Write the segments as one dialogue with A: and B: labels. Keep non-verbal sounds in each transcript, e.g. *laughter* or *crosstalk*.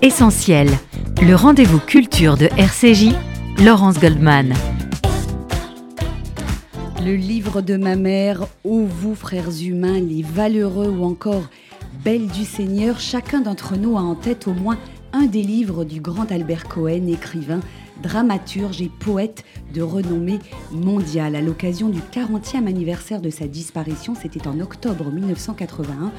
A: Essentiel, le rendez-vous culture de RCJ, Laurence Goldman.
B: Le livre de ma mère, Ô vous frères humains, les valeureux ou encore Belle du Seigneur, chacun d'entre nous a en tête au moins un des livres du grand Albert Cohen, écrivain, dramaturge et poète de renommée mondiale. À l'occasion du 40e anniversaire de sa disparition, c'était en octobre 1981,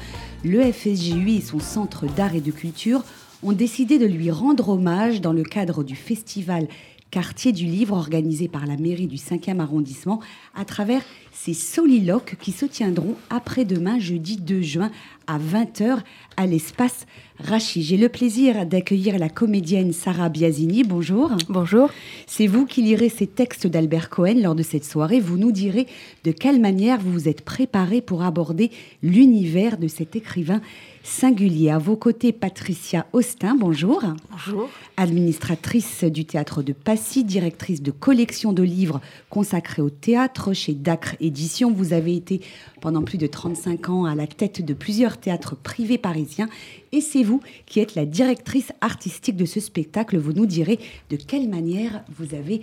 B: le FSJU et son centre d'art et de culture ont décidé de lui rendre hommage dans le cadre du festival quartier du livre organisé par la mairie du 5e arrondissement à travers ces soliloques qui se tiendront après-demain, jeudi 2 juin, à 20h, à l'espace Rachi. J'ai le plaisir d'accueillir la comédienne Sarah Biasini. Bonjour.
C: Bonjour.
B: C'est vous qui lirez ces textes d'Albert Cohen lors de cette soirée. Vous nous direz de quelle manière vous vous êtes préparé pour aborder l'univers de cet écrivain singulier. À vos côtés, Patricia Austin, bonjour.
C: Bonjour.
B: Administratrice du théâtre de Passy, directrice de collection de livres consacrés au théâtre chez Dacre Éditions. Vous avez été pendant plus de 35 ans à la tête de plusieurs théâtres privés parisiens et c'est vous qui êtes la directrice artistique de ce spectacle. Vous nous direz de quelle manière vous avez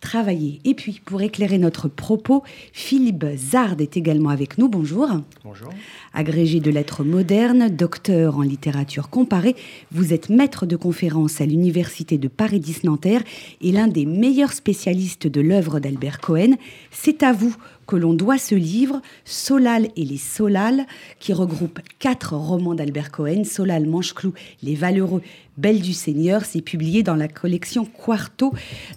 B: travaillé. Et puis, pour éclairer notre propos, Philippe Zard est également avec nous. Bonjour.
D: Bonjour.
B: Agrégé de lettres modernes, docteur en littérature comparée, vous êtes maître de conférence à l'Université de Paris-Dix-Nanterre et l'un des meilleurs spécialistes de l'œuvre d'Albert Cohen. C'est à vous que l'on doit ce livre, Solal et les Solal, qui regroupe quatre romans d'Albert Cohen, Solal, Mancheclou, Les Valeureux, Belle du Seigneur. C'est publié dans la collection Quarto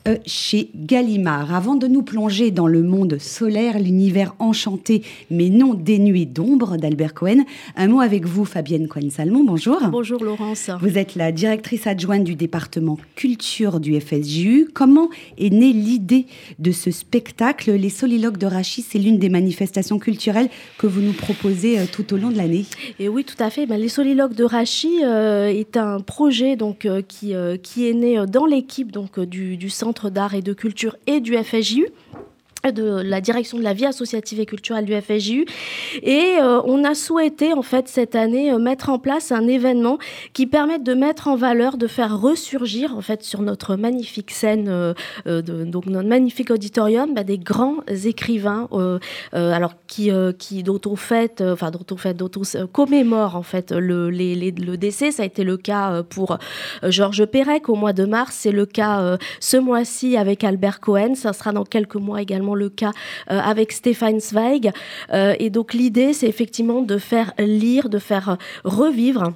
B: euh, chez Gallimard. Avant de nous plonger dans le monde solaire, l'univers enchanté mais non dénué d'ombre d'Albert Cohen, un mot avec vous, Fabienne Cohen-Salmon. Bonjour.
C: Bonjour Laurence.
B: Vous êtes la directrice adjointe du département culture du FSJU. Comment est née l'idée de ce spectacle? Les Soliloques de Rachis, c'est l'une des manifestations culturelles que vous nous proposez euh, tout au long de l'année.
C: Et oui, tout à fait. Ben, les Soliloques de Rachis euh, est un projet donc, euh, qui, euh, qui est né dans l'équipe donc, euh, du, du Centre d'art et de culture et du FSJU de la direction de la vie associative et culturelle du FSJU et euh, on a souhaité en fait cette année euh, mettre en place un événement qui permette de mettre en valeur de faire ressurgir en fait sur notre magnifique scène euh, donc notre magnifique auditorium bah, des grands écrivains alors qui qui dont on enfin dont on fête dont on commémore en fait le le décès. Ça a été le cas pour Georges Perec au mois de mars. C'est le cas ce mois-ci avec Albert Cohen. Ça sera dans quelques mois également le cas euh, avec Stéphane Zweig. Euh, et donc l'idée, c'est effectivement de faire lire, de faire revivre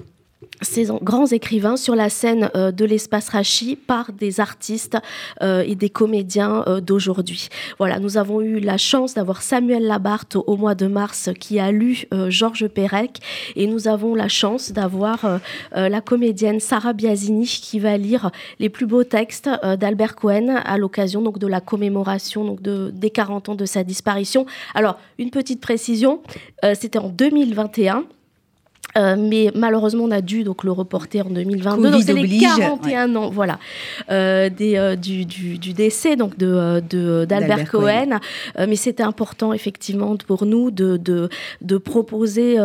C: ces grands écrivains sur la scène euh, de l'espace Rachi par des artistes euh, et des comédiens euh, d'aujourd'hui. Voilà, nous avons eu la chance d'avoir Samuel Labarthe au, mois de mars qui a lu Georges Perec et nous avons la chance d'avoir la comédienne Sarah Biasini qui va lire les plus beaux textes d'Albert Cohen à l'occasion donc de la commémoration donc de, des 40 ans de sa disparition. Alors, une petite précision, c'était en 2021. Euh, mais malheureusement, on a dû donc le reporter en 2022.
B: Covid
C: donc c'est les
B: oblige,
C: 41 ans, voilà, euh, des, euh, du, du, du décès donc de de- d'Albert Cohen. Mais c'était important effectivement pour nous de de, de proposer.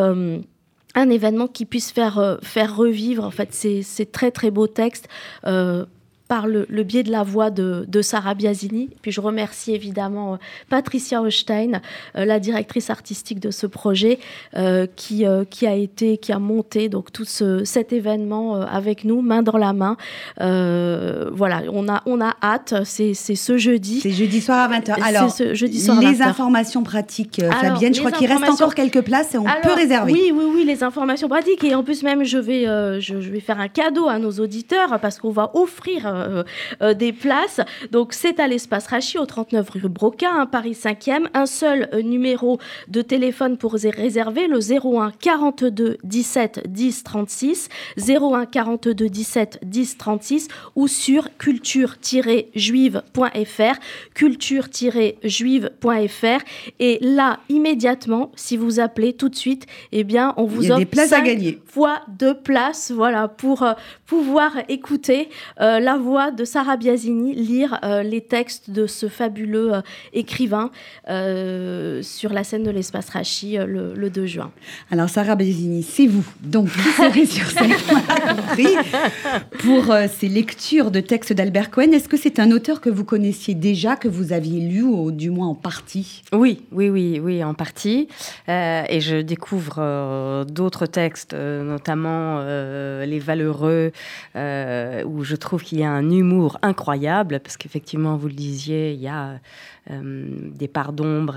C: un événement qui puisse faire, euh, faire revivre en fait ces, ces très très beaux textes euh, par le, le biais de la voix de, de Sarah Biasini. Puis je remercie évidemment euh, Patricia Holstein, euh, la directrice artistique de ce projet, euh, qui, euh, qui a été, qui a monté donc tout ce, cet événement avec nous, main dans la main. Euh, voilà, on a, on a hâte. C'est c'est ce jeudi.
B: C'est jeudi soir à 20h.
C: C'est
B: Alors,
C: ce jeudi soir à
B: les
C: 20h.
B: informations pratiques,
C: Alors,
B: Fabienne, je crois qu'il reste encore quelques places et on
C: Alors,
B: peut réserver.
C: Oui, oui, oui, les informations pratiques. Et en plus, même, je vais, je, je vais faire un cadeau à nos auditeurs parce qu'on va offrir euh, euh, des places. Donc, c'est à l'espace Rachi, au 39 rue Broca, hein, Paris 5e. Un seul euh, numéro de téléphone pour ré- réserver, le 01 42 17 10 36, 01 42 17 10 36 ou sur culture-juive.fr, culture-juive.fr. Et là, immédiatement, si vous appelez tout de suite, eh bien, on vous
B: Il y a
C: offre
B: des places à
C: cinq
B: gagner.
C: fois de places, voilà, pour euh, pouvoir écouter euh, la voix de Sarah Biasini lire euh, les textes de ce fabuleux euh, écrivain euh, sur la scène de l'espace Rachi euh, le, le 2 juin.
B: Alors, Sarah Bézini, c'est vous, donc, qui *laughs* serez sur scène compris, pour euh, ces lectures de textes d'Albert Cohen. Est-ce que c'est un auteur que vous connaissiez déjà, que vous aviez lu, ou du moins en partie?
D: Oui, oui, oui, oui, en partie. Euh, et je découvre euh, d'autres textes, notamment Les Valeureux, où je trouve qu'il y a un humour incroyable, parce qu'effectivement, vous le disiez, il y a des parts d'ombre,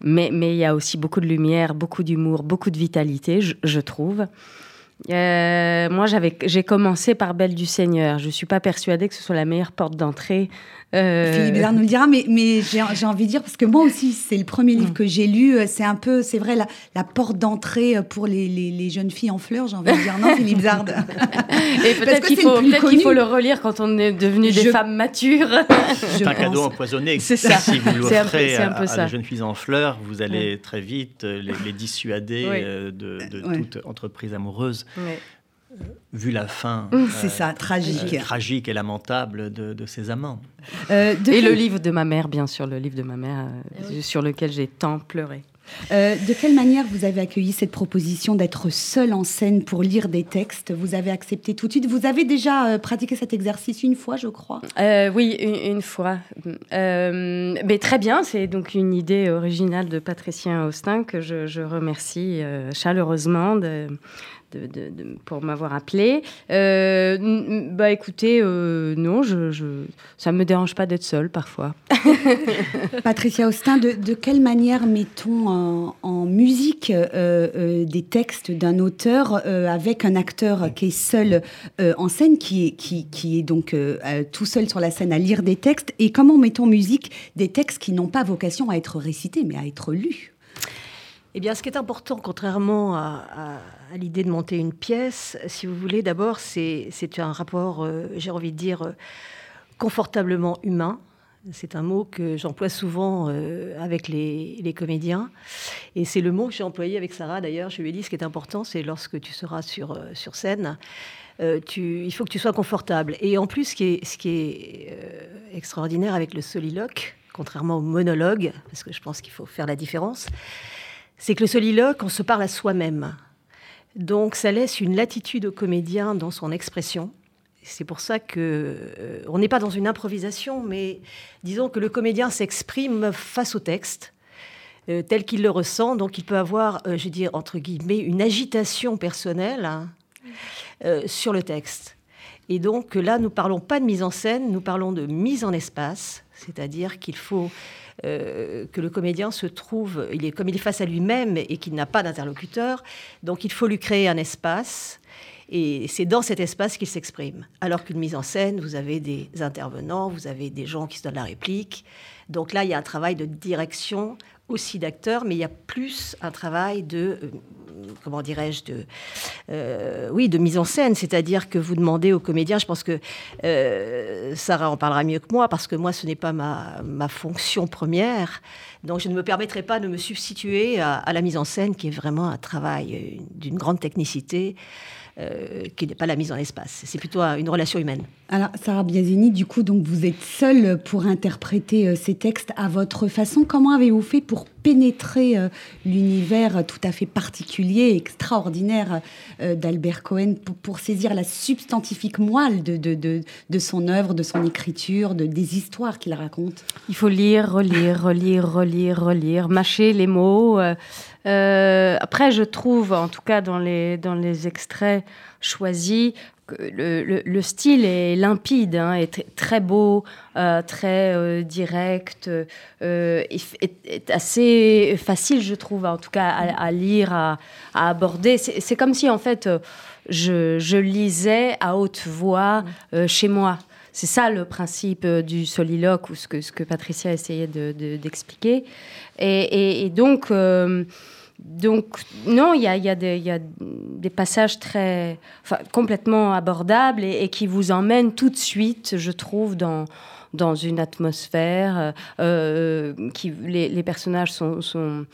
D: mais, mais il y a aussi beaucoup de lumière, beaucoup d'humour, beaucoup de vitalité, je trouve. Euh, moi, j'ai commencé par Belle du Seigneur. Je ne suis pas persuadée que ce soit la meilleure porte d'entrée
B: euh... Philippe Bédard nous le dira, mais, mais j'ai, envie de dire, parce que moi aussi, c'est le premier livre que j'ai lu, euh, c'est un peu, c'est vrai, la, la porte d'entrée euh, pour les, les, les, jeunes filles en fleurs, j'ai envie de dire, non, Philippe Zard *laughs*
D: Et *laughs* peut-être qu'il faut, peut qu'il faut le relire quand on est devenu des femmes matures. *laughs*
E: C'est un cadeau empoisonné. C'est ça. Si vous l'offrez à, à, les jeunes filles en fleurs, vous allez très vite les, les dissuader de, de toute entreprise amoureuse vu la fin
B: mmh, *laughs* c'est ça, tragique.
E: Euh, tragique et lamentable de, de ses amants.
D: Euh, et le livre de ma mère, bien sûr, le livre de ma mère, euh, sur lequel j'ai tant pleuré.
B: de quelle manière vous avez accueilli cette proposition d'être seul en scène pour lire des textes? Vous avez accepté tout de suite? Vous avez déjà pratiqué cet exercice une fois, je crois?
D: Oui, une, fois. mais très bien, c'est donc une idée originale de Patricien Austin que je, je remercie chaleureusement de, pour m'avoir appelé. Euh, bah écoutez, euh, non, je, ça ne me dérange pas d'être seule parfois. *laughs*
B: Patricia Austin, de, quelle manière mettons en, musique euh, des textes d'un auteur avec un acteur qui est seul en scène, qui est, qui est donc tout seul sur la scène à lire des textes? Et comment mettons en musique des textes qui n'ont pas vocation à être récités, mais à être lus?
F: Eh bien, ce qui est important, contrairement à, l'idée de monter une pièce, si vous voulez, d'abord, c'est un rapport, euh, j'ai envie de dire, euh, confortablement humain. C'est un mot que j'emploie souvent euh, avec les, comédiens. Et c'est le mot que j'ai employé avec Sarah, d'ailleurs. Je lui ai dit, ce qui est important, c'est lorsque tu seras sur, scène, il faut que tu sois confortable. Et en plus, ce qui est extraordinaire avec le soliloque, contrairement au monologue, parce que je pense qu'il faut faire la différence, c'est que le soliloque, on se parle à soi-même. Donc ça laisse une latitude au comédien dans son expression. C'est pour ça que euh, on n'est pas dans une improvisation, mais disons que le comédien s'exprime face au texte euh, tel qu'il le ressent. Donc il peut avoir, euh, je veux dire entre guillemets, une agitation personnelle hein, sur le texte. Et donc là, nous parlons pas de mise en scène, nous parlons de mise en espace, c'est-à-dire qu'il faut euh, que le comédien se trouve, il est comme il est face à lui-même et qu'il n'a pas d'interlocuteur, donc il faut lui créer un espace. Et c'est dans cet espace qu'il s'exprime. Alors qu'une mise en scène, vous avez des intervenants, vous avez des gens qui se donnent la réplique. Donc là, il y a un travail de direction aussi d'acteurs, mais il y a plus un travail de euh, comment dirais-je, de, euh, oui, de mise en scène. C'est-à-dire que vous demandez aux comédiens, je pense que euh, Sarah en parlera mieux que moi, parce que moi, ce n'est pas ma, ma, fonction première. Donc, je ne me permettrai pas de me substituer à, la mise en scène, qui est vraiment un travail euh, d'une grande technicité. Euh, qui n'est pas la mise en espace. C'est plutôt une relation humaine.
B: Alors, Sarah Biazini, du coup, donc vous êtes seule pour interpréter euh, ces textes à votre façon. Comment avez-vous fait pour pénétrer euh, l'univers tout à fait particulier, extraordinaire d'Albert Cohen, pour, saisir la substantifique moelle de, de, de, de, son œuvre, de son écriture, de, des histoires qu'il raconte?
D: Il faut lire, relire, relire, relire, relire, mâcher les mots. Euh, après, je trouve, en tout cas dans les, dans les extraits choisis, que le, le, style est limpide, hein, est très beau, euh, très euh, direct, est, assez facile, je trouve, en tout cas à, lire, à, à aborder. C'est comme si, en fait, je, je, lisais à haute voix chez moi. C'est ça le principe du soliloque ou ce que, ce que Patricia essayait d'expliquer. De, et, et, donc, donc, non, il y a, y, a des passages très, complètement abordables et, qui vous emmènent tout de suite, je trouve, dans, dans une atmosphère. Euh, qui, les, les, personnages sont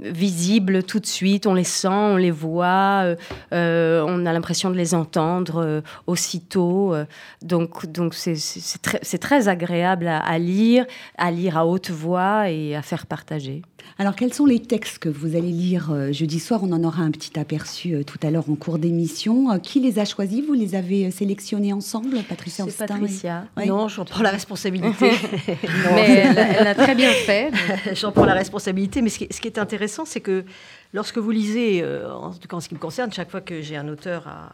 D: visibles tout de suite, on les sent, on les voit, euh, euh, on a l'impression de les entendre euh, aussitôt. donc donc c'est très, très, agréable à, lire, à lire à haute voix et à faire partager.
B: Alors, quels sont les textes que vous allez lire jeudi soir? On en aura un petit aperçu tout à l'heure en cours d'émission. qui les a choisis? Vous les avez sélectionnés ensemble,
D: Patricia C'est Patricia.
F: Non, j'en prends la responsabilité. *laughs* *laughs*
D: mais elle, a très bien fait. *laughs*
F: j'en prends la responsabilité. Mais ce qui, ce qui est intéressant, c'est que lorsque vous lisez, euh, en tout cas en ce qui me concerne, chaque fois que j'ai un auteur à,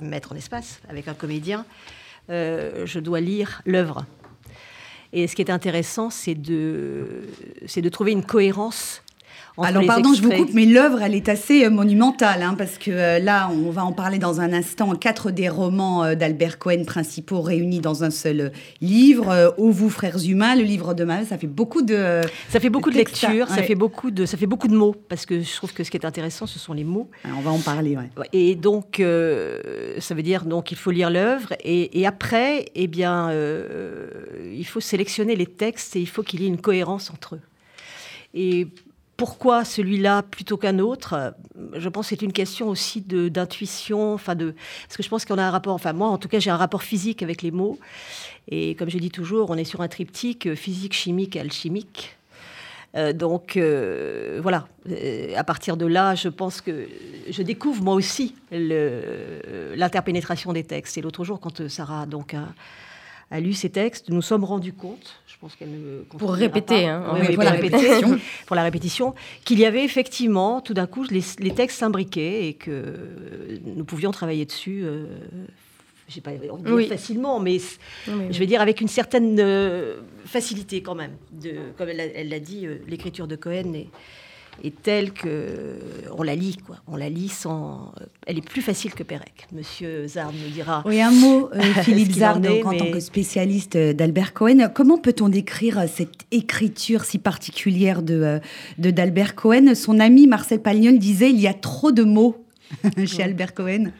F: mettre en espace avec un comédien, euh, je dois lire l'œuvre. Et ce qui est intéressant, c'est de, de trouver une cohérence
B: alors pardon, je vous coupe, mais l'œuvre, elle est assez euh, monumentale, hein, parce que euh, là, on va en parler dans un instant. Quatre des romans euh, d'Albert Cohen principaux réunis dans un seul livre. Ô vous, frères humains, le livre de Mal, ça fait beaucoup de.
F: Ça fait beaucoup de, lectures, ça fait beaucoup de, ça fait beaucoup de mots, parce que je trouve que ce qui est intéressant, ce sont les mots.
B: on va en parler, ouais.
F: Et donc, ça veut dire donc il faut lire l'œuvre, et, et, après, eh bien, il faut sélectionner les textes et il faut qu'il y ait une cohérence entre eux. Et pourquoi celui-là plutôt qu'un autre Je pense que c'est une question aussi d'intuition, enfin de, parce que je pense qu'on a un rapport, enfin moi en tout cas j'ai un rapport physique avec les mots, et comme je dis toujours, on est sur un triptyque physique, chimique alchimique. Euh, donc euh, voilà, euh, à partir de là, je pense que je découvre moi aussi l'interpénétration des textes. Et l'autre jour, quand Sarah donc a, a lu ces textes, nous sommes rendus compte, je pense qu'elle
D: pour répéter, hein,
F: pour, la répétition, *laughs* pour la répétition, qu'il y avait effectivement tout d'un coup les, textes s'imbriquaient et que nous pouvions travailler dessus. Euh, j'ai pas envie de facilement, mais je vais dire avec une certaine euh, facilité quand même. De, comme elle l'a dit, euh, l'écriture de Cohen est, est telle que on la lit, quoi. On la lit sans. Elle est plus facile que Pérec. Monsieur Zard nous dira.
B: Oui, un mot, euh, *laughs* Philippe Zard, en, tant que spécialiste d'Albert Cohen. Comment peut-on décrire cette écriture si particulière de d'Albert Cohen? Son ami Marcel Pagnol disait il y a trop de mots *laughs* chez Albert Cohen.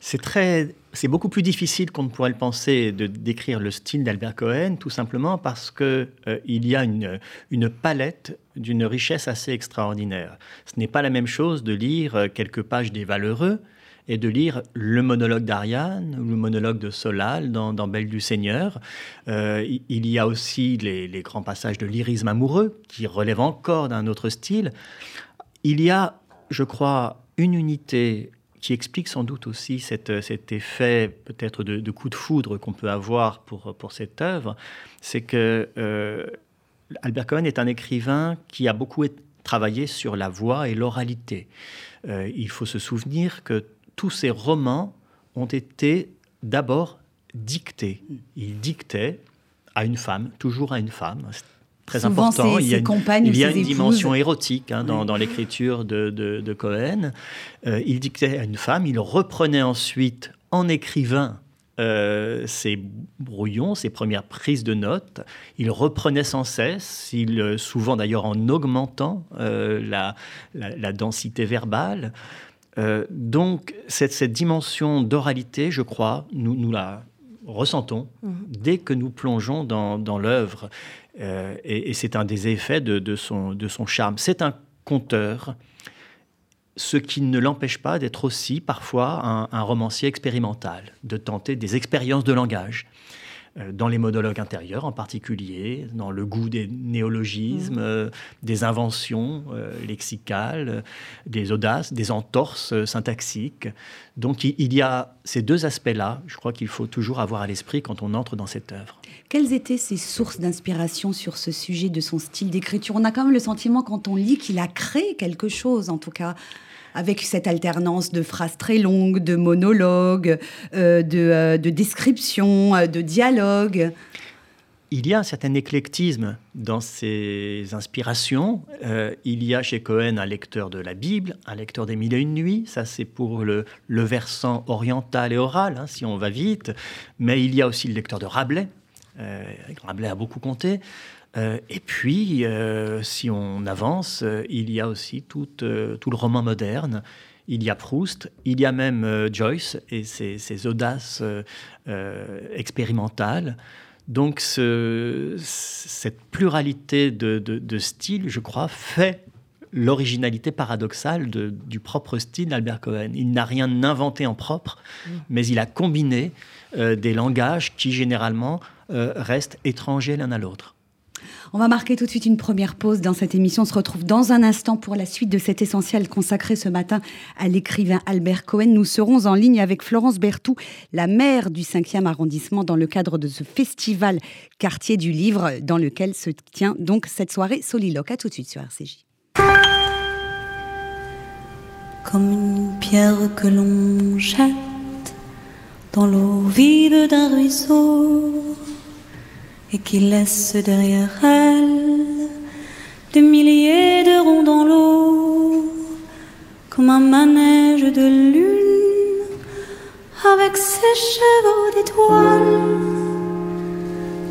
E: C'est très c'est beaucoup plus difficile qu'on ne pourrait le penser de décrire le style d'Albert Cohen, tout simplement parce qu'il euh, y a une, une palette d'une richesse assez extraordinaire. Ce n'est pas la même chose de lire euh, quelques pages des Valeureux et de lire le monologue d'Ariane ou le monologue de Solal dans, Belle du Seigneur. Euh, il y a aussi les, grands passages de lyrisme amoureux qui relèvent encore d'un autre style. Il y a, je crois, une unité qui explique sans doute aussi cet effet peut-être de, coup de foudre qu'on peut avoir pour, pour cette œuvre, c'est que euh, Albert Cohen est un écrivain qui a beaucoup travaillé sur la voix et l'oralité. Euh, il faut se souvenir que tous ses romans ont été d'abord dictés. Il dictait à une femme, toujours à une femme très important.
B: il y a une,
E: il y a une dimension érotique hein, dans, l'écriture de, Cohen. Euh, il dictait à une femme, il reprenait ensuite en écrivain euh, ses brouillons, ses premières prises de notes. Il reprenait sans cesse, il, euh, souvent d'ailleurs en augmentant la, la, densité verbale. donc cette, cette dimension d'oralité, je crois, nous, nous la ressentons mmh. dès que nous plongeons dans, dans l'œuvre. Euh, et, c'est un des effets de, son, de son charme. C'est un conteur, ce qui ne l'empêche pas d'être aussi parfois un, romancier expérimental, de tenter des expériences de langage. Euh, dans les monologues intérieurs en particulier, dans le goût des néologismes, mmh. euh, des inventions lexicales, des audaces, des entorses syntaxiques. Donc il y a ces deux aspects-là, je crois qu'il faut toujours avoir à l'esprit quand on entre dans cette œuvre.
B: Quelles étaient ses sources d'inspiration sur ce sujet de son style d'écriture? On a quand même le sentiment quand on lit qu'il a créé quelque chose, en tout cas avec cette alternance de phrases très longues, de monologues, euh, de, euh, de, descriptions, euh, de dialogues.
E: Il y a un certain éclectisme dans ses inspirations. il y a chez Cohen un lecteur de la Bible, un lecteur des Mille et une nuits. Ça, c'est pour le, versant oriental et oral, hein, si on va vite. Mais il y a aussi le lecteur de Rabelais, Rabelais a beaucoup compté. Euh, et puis, euh, si on avance, il y a aussi tout, tout, le roman moderne. Il y a Proust, il y a même Joyce et ses, audaces expérimentales. Donc, ce, cette pluralité de, de, styles, je crois, fait l'originalité paradoxale du propre style d'Albert Cohen. Il n'a rien inventé en propre, mm. mais il a combiné des langages qui généralement restent étrangers l'un à l'autre.
B: On va marquer tout de suite une première pause dans cette émission. On se retrouve dans un instant pour la suite de cet essentiel consacré ce matin à l'écrivain Albert Cohen. Nous serons en ligne avec Florence Berthoud, la maire du 5e arrondissement, dans le cadre de ce festival Quartier du Livre, dans lequel se tient donc cette soirée soliloque. À tout de suite sur RCJ.
G: Comme une pierre que l'on jette dans l'eau d'un ruisseau et qui laisse derrière elle des milliers de ronds dans l'eau, comme un manège de lune avec ses chevaux d'étoiles,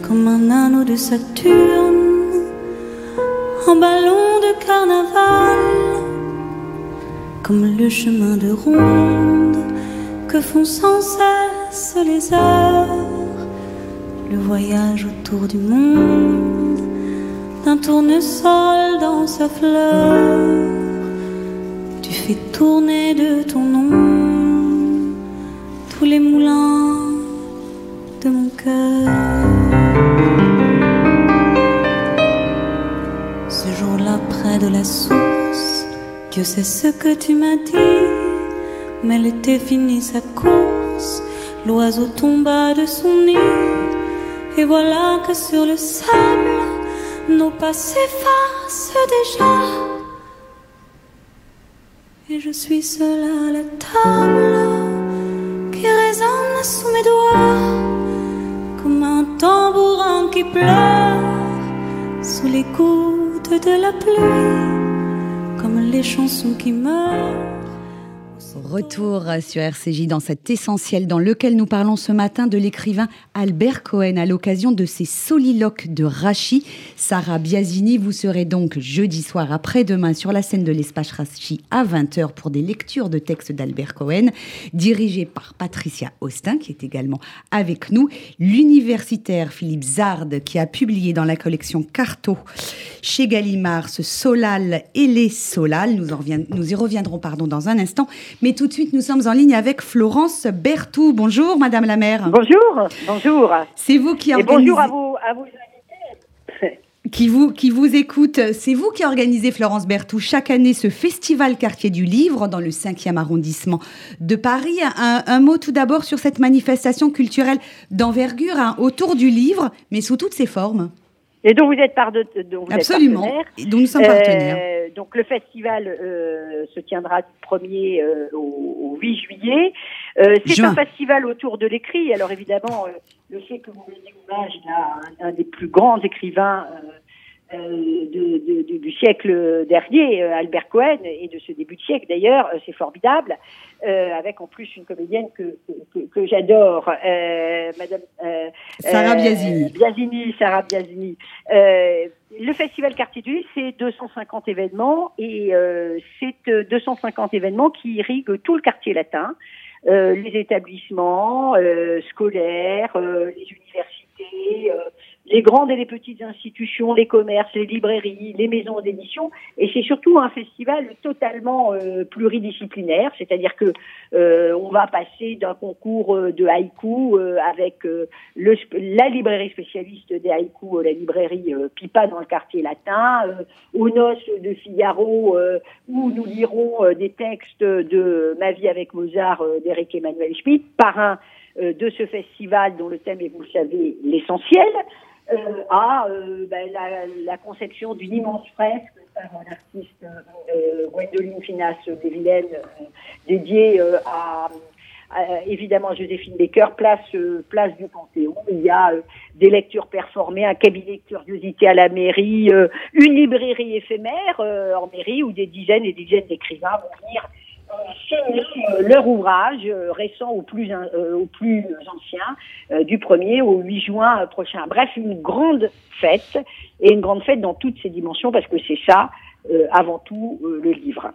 G: comme un anneau de Saturne, en ballon de carnaval, comme le chemin de ronde que font sans cesse les heures le voyage autour du monde d'un tournesol dans sa fleur. Tu fais tourner de ton nom tous les moulins de mon cœur. Ce jour-là, près de la source, Dieu sait ce que tu m'as dit, mais l'été finit sa course. L'oiseau tomba de son nid et voilà que sur le sable, nos pas s'effacent déjà. Et je suis seule à la table qui résonne sous mes doigts comme un tambourin qui pleure sous les gouttes de la pluie, comme les chansons qui meurent.
B: Retour sur RCJ dans cet essentiel dans lequel nous parlons ce matin de l'écrivain Albert Cohen à l'occasion de ses soliloques de Rachi. Sarah Biasini, vous serez donc jeudi soir après-demain sur la scène de l'espace Rachi à 20h pour des lectures de textes d'Albert Cohen, dirigées par Patricia Austin qui est également avec nous, l'universitaire Philippe Zard qui a publié dans la collection Carto chez Gallimard ce Solal et les Solal. Nous, nous y reviendrons pardon dans un instant. Mais tout de suite, nous sommes en ligne avec Florence Berthoud. Bonjour, Madame la maire.
H: Bonjour, bonjour.
B: C'est vous qui
H: organisez... bonjour à vous, à vous *laughs*
B: qui vous, qui vous écoute. C'est vous qui organisez, Florence Berthoud, chaque année ce festival Quartier du Livre dans le 5e arrondissement de Paris. Un, mot tout d'abord sur cette manifestation culturelle d'envergure hein, autour du livre, mais sous toutes ses formes.
H: Et dont vous êtes, par de,
B: Absolument.
H: Et
B: dont nous sommes partenaires.
H: Euh, donc le festival euh, se tiendra du 1er euh, au, 8 juillet. c'est un festival autour de l'écrit. Alors évidemment, le fait que vous rendez hommage à un, des plus grands écrivains de, du siècle dernier, Albert Cohen, et de ce début de siècle d'ailleurs, c'est formidable. Euh, avec en plus une comédienne que, que, que j'adore, euh, Madame
B: euh, Sarah Biasini.
H: Biasini, Sarah Biasini. le festival Quartier du c'est 250 événements et c'est 250 événements qui irriguent tout le quartier latin, les établissements scolaires, les universités les grandes et les petites institutions, les commerces, les librairies, les maisons d'édition. Et c'est surtout un festival totalement euh, pluridisciplinaire, c'est-à-dire que euh, on va passer d'un concours euh, de haïku avec le, la librairie spécialiste des haïkus, la librairie Pipa dans le quartier latin, aux noces de Figaro où nous lirons des textes de Ma vie avec Mozart d'Éric Emmanuel Schmitt, parrain de ce festival dont le thème est, vous le savez, l'essentiel. Euh, à euh, ben, la, conception d'une immense fresque par l'artiste euh, Gwendoline Finas des Vilaines, dédiée à, évidemment Joséphine Baker, place, place du Panthéon. Il y a des lectures performées, un cabinet de curiosité à la mairie, une librairie éphémère en mairie où des dizaines et des dizaines d'écrivains vont venir euh, leur ouvrage euh, récent au plus, euh, plus ancien, du 1er au 8 juin prochain. Bref, une grande fête, et une grande fête dans toutes ses dimensions, parce que c'est ça, avant tout, le livre.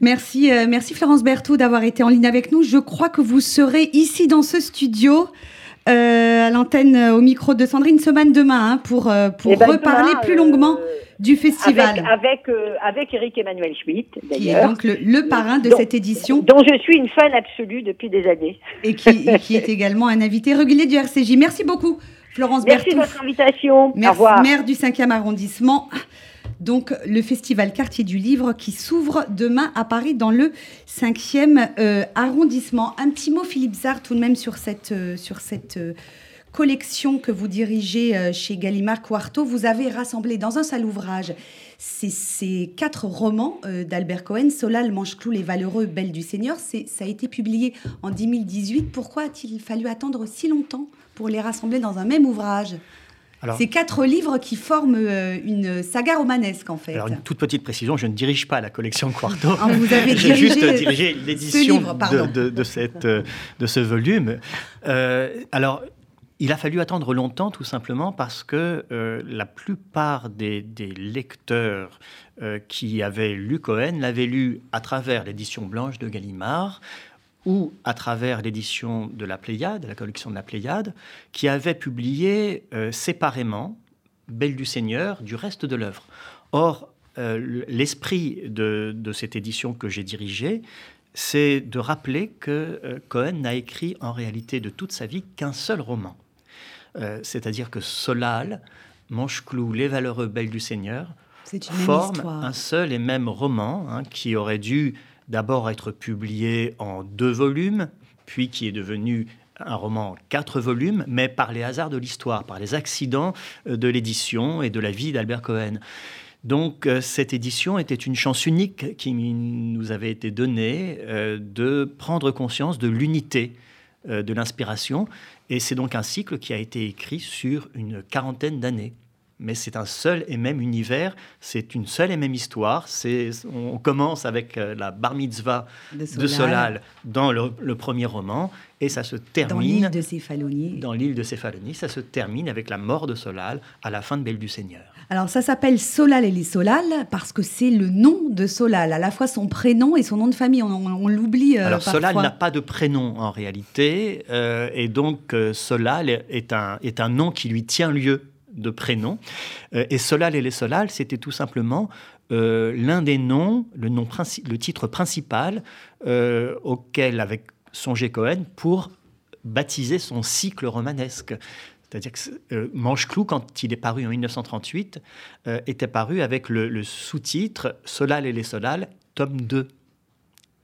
B: Merci, merci Florence Berthoud d'avoir été en ligne avec nous. Je crois que vous serez ici dans ce studio à l'antenne au micro de Sandrine Semaine demain hein, pour, pour eh ben, reparler plus longuement du festival.
H: Avec, avec, Eric Emmanuel Schmitt, d'ailleurs.
B: donc le, parrain de cette édition.
H: Dont je suis une fan absolue depuis des années.
B: Et qui, qui est *laughs* également un invité régulier du RCJ. Merci beaucoup, Florence
H: Merci de votre invitation.
B: Merci, Au revoir. Maire du 5e arrondissement. Donc, le festival Quartier du Livre qui s'ouvre demain à Paris dans le 5e euh, arrondissement. Un petit mot, Philippe Zard, tout de même sur cette, euh, sur cette euh, collection que vous dirigez chez Gallimard Quarto. Vous avez rassemblé dans un seul ouvrage ces, quatre romans d'Albert Cohen, Solal, Manche-Clou, Les Valeureux, Belle du Seigneur. Ça a été publié en 2018. Pourquoi a-t-il fallu attendre si longtemps pour les rassembler dans un même ouvrage? C'est quatre livres qui forment euh, une saga romanesque, en fait.
E: Alors, une toute petite précision, je ne dirige pas la collection *laughs* Quarto.
B: Ah, vous avez
E: J'ai juste dirigé l'édition de, de, cette, euh, de ce volume. Euh, alors, il a fallu attendre longtemps, tout simplement, parce que la plupart des, des lecteurs qui avaient lu Cohen l'avaient lu à travers l'édition blanche de Gallimard, ou à travers l'édition de la Pléiade, la collection de la Pléiade, qui avait publié euh, séparément Belle du Seigneur du reste de l'œuvre. Or, euh, l'esprit de, cette édition que j'ai dirigée, c'est de rappeler que euh, Cohen n'a écrit en réalité de toute sa vie qu'un seul roman. C'est-à-dire que Solal, Manche-Clou, Les Valeureux, Belle du Seigneur forment un seul et même roman hein, qui aurait dû d'abord être publié en deux volumes, puis qui est devenu un roman en quatre volumes, mais par les hasards de l'histoire, par les accidents euh, de l'édition et de la vie d'Albert Cohen. Donc euh, cette édition était une chance unique qui nous avait été donnée euh, de prendre conscience de l'unité de l'inspiration. Et c'est donc un cycle qui a été écrit sur une quarantaine d'années mais c'est un seul et même univers, c'est une seule et même histoire. C'est, on commence avec euh, la bar mitzvah de Solal, dans le, premier roman, et ça se termine... Dans
B: l'île de Céphalonie.
E: Dans l'île de Céphalonie, ça se termine avec la mort de Solal à la fin de Belle du Seigneur.
B: Alors ça s'appelle Solal et les Solal parce que c'est le nom de Solal, à la fois son prénom et son nom de famille. On, l'oublie.
E: Euh, Alors Solal n'a pas de prénom en réalité, euh, et donc Solal est un, est un nom qui lui tient lieu de prénoms. Euh, et Solal et les Solal, c'était tout simplement euh, l'un des noms, le, nom le titre principal euh, auquel avait songé Cohen pour baptiser son cycle romanesque. C'est-à-dire que Manche-Clou, quand il est paru en 1938, était paru avec le, sous-titre Solal et les Solal, tome 2.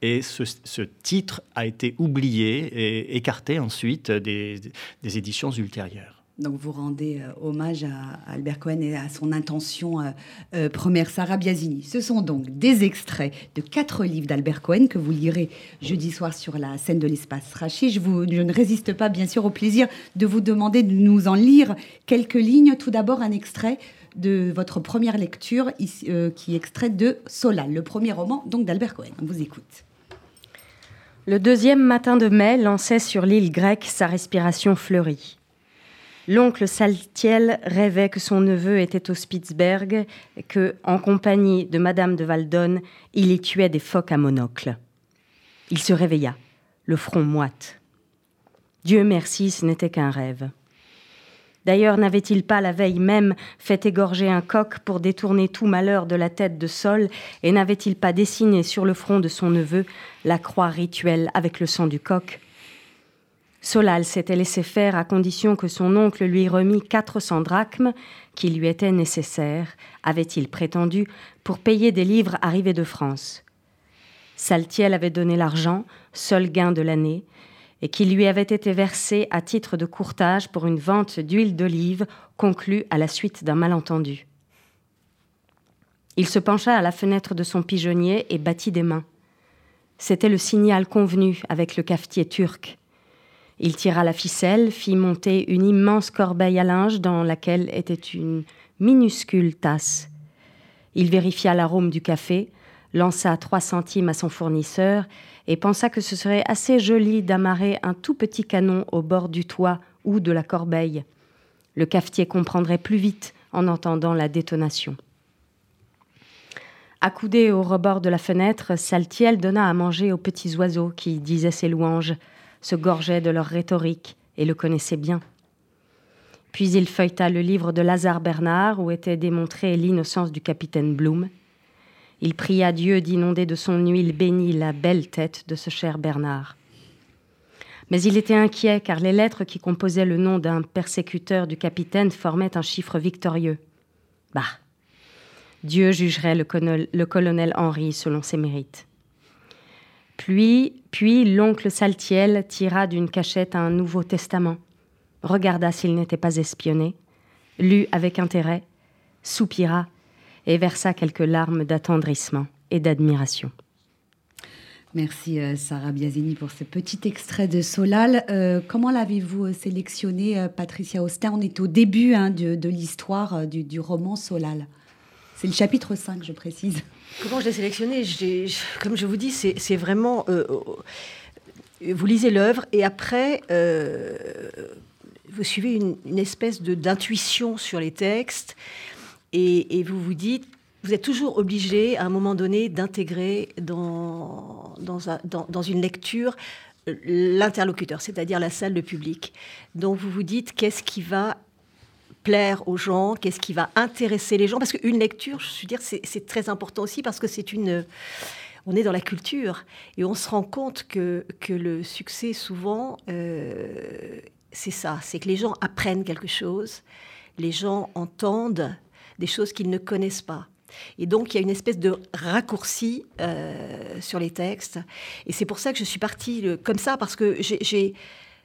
E: Et ce, titre a été oublié et écarté ensuite des éditions ultérieures.
B: Donc vous rendez euh, hommage à, Albert Cohen et à son intention euh, euh, première, Sarah Biasini. Ce sont donc des extraits de quatre livres d'Albert Cohen que vous lirez jeudi soir sur la scène de l'espace Rachi. Je, je ne résiste pas bien sûr au plaisir de vous demander de nous en lire quelques lignes. Tout d'abord un extrait de votre première lecture qui est extrait de Solal, le premier roman donc d'Albert Cohen. On vous écoute.
D: Le deuxième matin de mai lançait sur l'île grecque sa respiration fleurie. L'oncle Saltiel rêvait que son neveu était au Spitzberg et que, en compagnie de Madame de Valdonne, il y tuait des phoques à monocle. Il se réveilla, le front moite. Dieu merci, ce n'était qu'un rêve. D'ailleurs, n'avait-il pas la veille même fait égorger un coq pour détourner tout malheur de la tête de Sol, et n'avait-il pas dessiné sur le front de son neveu la croix rituelle avec le sang du coq Solal s'était laissé faire à condition que son oncle lui remît 400 drachmes qui lui étaient nécessaires, avait-il prétendu, pour payer des livres arrivés de France. Saltiel avait donné l'argent, seul gain de l'année, et qui lui avait été versé à titre de courtage pour une vente d'huile d'olive conclue à la suite d'un malentendu. Il se pencha à la fenêtre de son pigeonnier et battit des mains. C'était le signal convenu avec le cafetier turc. Il tira la ficelle, fit monter une immense corbeille à linge dans laquelle était une minuscule tasse. Il vérifia l'arôme du café, lança trois centimes à son fournisseur et pensa que ce serait assez joli d'amarrer un tout petit canon au bord du toit ou de la corbeille. Le cafetier comprendrait plus vite en entendant la détonation. Accoudé au rebord de la fenêtre, Saltiel donna à manger aux petits oiseaux qui disaient ses louanges se gorgeaient de leur rhétorique et le connaissait bien. Puis il feuilleta le livre de Lazare Bernard où était démontrée l'innocence du capitaine Bloom. Il pria Dieu d'inonder de son huile bénie la belle tête de ce cher Bernard. Mais il était inquiet car les lettres qui composaient le nom d'un persécuteur du capitaine formaient un chiffre victorieux. Bah Dieu jugerait le, colonel, Henri selon ses mérites. Puis, puis l'oncle Saltiel tira d'une cachette un Nouveau Testament, regarda s'il n'était pas espionné, lut avec intérêt, soupira et versa quelques larmes d'attendrissement et d'admiration.
B: Merci euh, Sarah Biasini pour ce petit extrait de Solal. Euh, comment l'avez-vous euh, sélectionné, Patricia Austin? On est au début hein, de, l'histoire du, roman Solal. C'est le chapitre 5, je précise.
F: Comment je l'ai sélectionné Comme je vous dis, c'est vraiment... vous lisez l'œuvre et après, vous suivez une, espèce d'intuition sur les textes et vous vous dites vous êtes toujours obligé, à un moment donné, d'intégrer dans, dans, une lecture euh, l'interlocuteur, c'est-à-dire la salle de public. Donc vous vous dites qu'est-ce qui va plaire aux gens, qu'est-ce qui va intéresser les gens, parce qu'une lecture, je veux dire, c'est très important aussi parce que c'est une... On est dans la culture et on se rend compte que, que le succès, souvent, euh, c'est ça, c'est que les gens apprennent quelque chose, les gens entendent des choses qu'ils ne connaissent pas. Et donc, il y a une espèce de raccourci euh, sur les textes. Et c'est pour ça que je suis partie comme ça, parce que j'ai,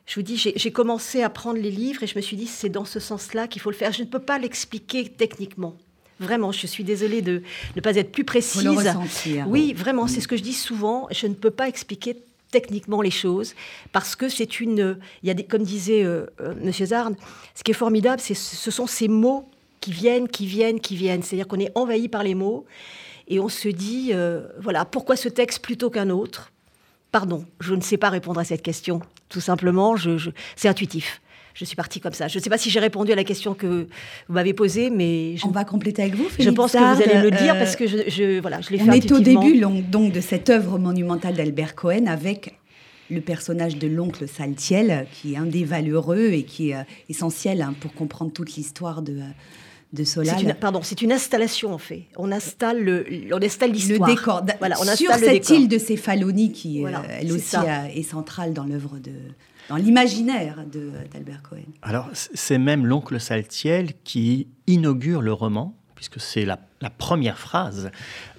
F: je vous dis, j'ai commencé à prendre les livres et je me suis dit, c'est dans ce sens-là qu'il faut le faire. Je ne peux pas l'expliquer techniquement. Vraiment, je suis désolée de ne pas être plus précise.
B: le ressentir.
F: Oui, vraiment, c'est ce que je dis souvent. Je ne peux pas expliquer techniquement les choses parce que c'est une il y a des comme disait euh, euh, monsieur Zarn ce qui est formidable c'est ce sont ces mots qui viennent, qui viennent, qui viennent. C'est-à-dire qu'on est envahi par les mots et on se dit, euh, voilà, pourquoi ce texte plutôt qu'un autre? Pardon, je ne sais pas répondre à cette question. Tout simplement, je, c'est intuitif. Je suis partie comme ça. Je ne sais pas si j'ai répondu à la question que vous m'avez posée, mais
B: on va compléter avec vous.
F: je pense que vous allez me le dire parce que je, je voilà, je l'ai fait.
B: On est au début donc de cette œuvre monumentale d'Albert Cohen avec le personnage de l'oncle Saltiel, qui est un des valeureux et qui est euh, essentiel hein, pour comprendre toute l'histoire de,
F: de pardon, c'est une installation en fait. On installe le, on installe l'histoire.
B: Le décor. Voilà, on Sur cette île de Céphalonie qui, euh, elle aussi, est centrale dans l'œuvre de, dans l'imaginaire d'Albert Cohen.
E: Alors, c'est même l'oncle Saltiel qui inaugure le roman, puisque c'est la, première phrase,